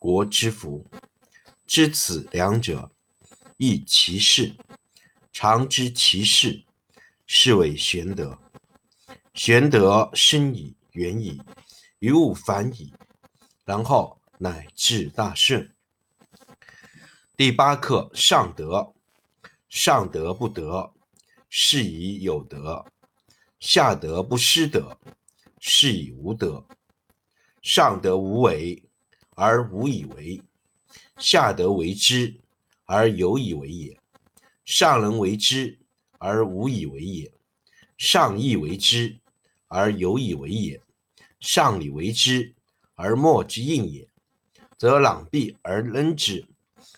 国之福。知此两者，亦其事。常知其事，是谓玄德。玄德深矣。远矣，于物反矣，然后乃至大顺。第八课：上德。上德不德，是以有德；下德不失德，是以无德。上德无为而无以为，下德为之而有以为也。上人为之而无以为也，上义为之。而有以为也，上礼为之而莫之应也，则攘臂而扔之。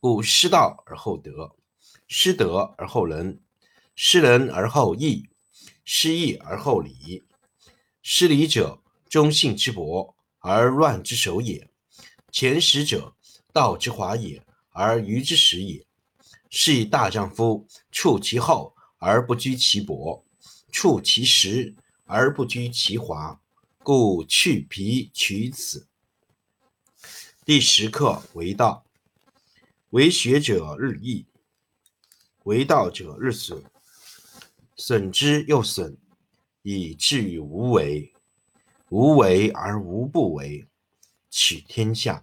故失道而后德，失德而后仁，失仁而后义，失义而后礼。失礼者，忠信之薄而乱之首也；前识者，道之华也而愚之始也。是以大丈夫处其厚而不居其薄，处其实。而不居其华，故去皮取此。第十课为道，为学者日益，为道者日损，损之又损，以至于无为。无为而无不为，取天下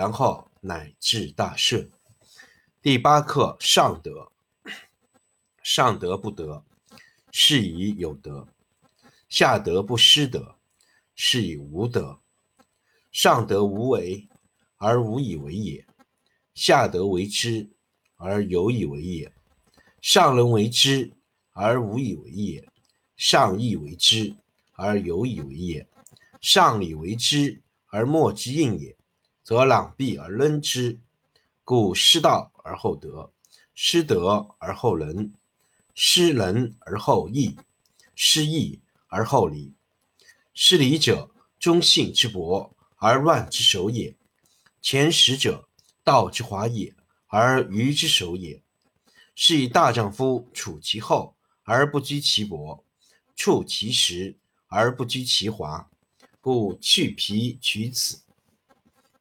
然后乃至大顺。第八课：上德。上德不德，是以有德。下德不失德，是以无德；上德无为而无以为也，下德为之而有以为也。上人为之而无以为也，上义为之而有以为也。上礼为之而莫之应也，则攘臂而扔之。故失道而后德，失德而后仁，失仁而后义，失义。而后礼，失礼者，忠信之薄而乱之首也；前识者，道之华也而愚之首也。是以大丈夫处其厚而不居其薄，处其实而不居其华，故去皮取此。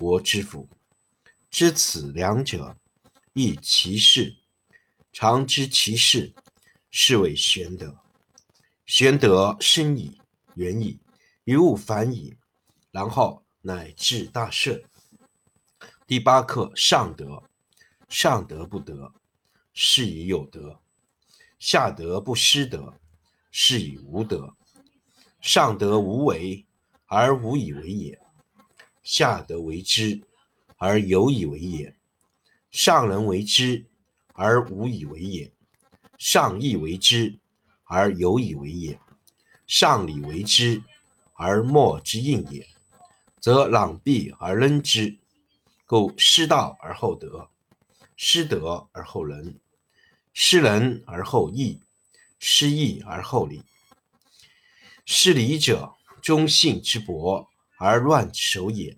国之福。知此两者。亦其事，常知其事，是谓玄德。玄德深矣，远矣，于物反矣，然后乃至大顺。第八课：上德。上德不德，是以有德；下德不失德，是以无德。上德无为而无以为也，下德为之而有以为也。上人为之而无以为也，上义为之而有以为也，上礼为之而莫之应也，则攘臂而扔之。故失道而后德，失德而后仁，失仁而后义，失义而后礼。失礼者，忠信之薄而乱之首也；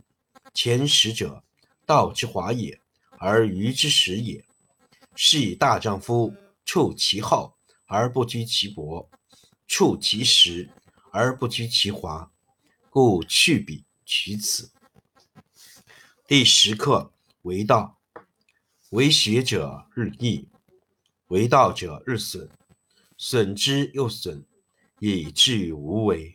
前识者，道之华也。而愚之始也，是以大丈夫处其厚而不居其薄，处其实而不居其华，故去彼取此。第十课为道，为学者日益，为道者日损，损之又损，以至于无为。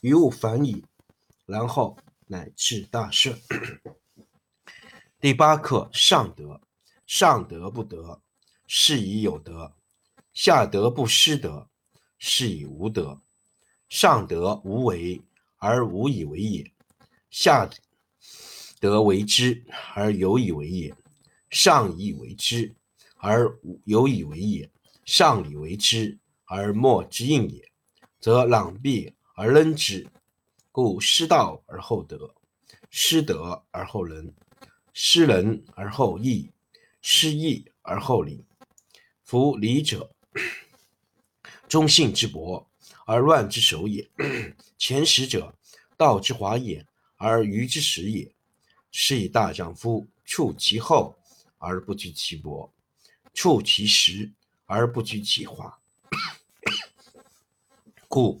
于物反矣，然后乃至大顺。第八课：上德。上德不德，是以有德；下德不失德，是以无德。上德无为而无以为也，下德为之而有以为也。上义为之而有以为也，上礼为之而莫之应也，则攘臂而扔之。故失道而后德，失德而后仁。失仁而后义，失义而后礼。夫礼者，忠信之薄而乱之首也；前识者，道之华也而愚之始也。是以大丈夫处其厚而不居其薄，处其实而不居其华。故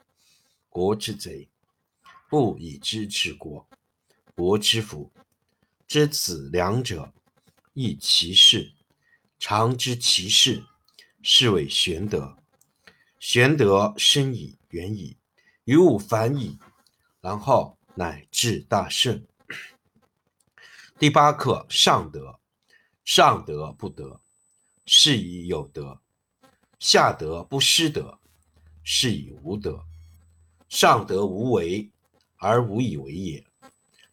国之贼；不以知治国，国之福。知此两者，亦其事，常知其事，是谓玄德。玄德深矣，远矣，于物反矣，然后乃至大圣。第八课：上德。上德不德，是以有德；下德不失德，是以无德。上德无为而无以为也，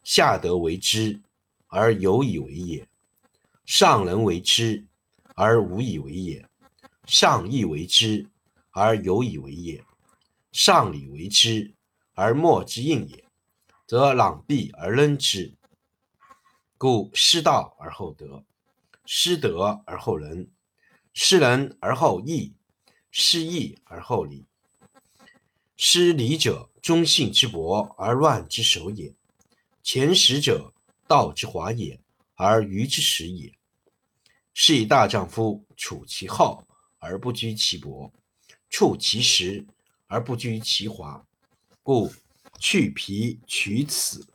下德为之而有以为也。上人为之而无以为也，上义为之而有以为也。上礼为之而莫之应也，则攘臂而扔之。故失道而后德，失德而后仁，失仁而后义，失义而后礼。失礼者，忠信之薄而乱之首也；前识者，道之华也而愚之始也。是以大丈夫处其厚而不居其薄，处其实而不居其华。故去皮取此。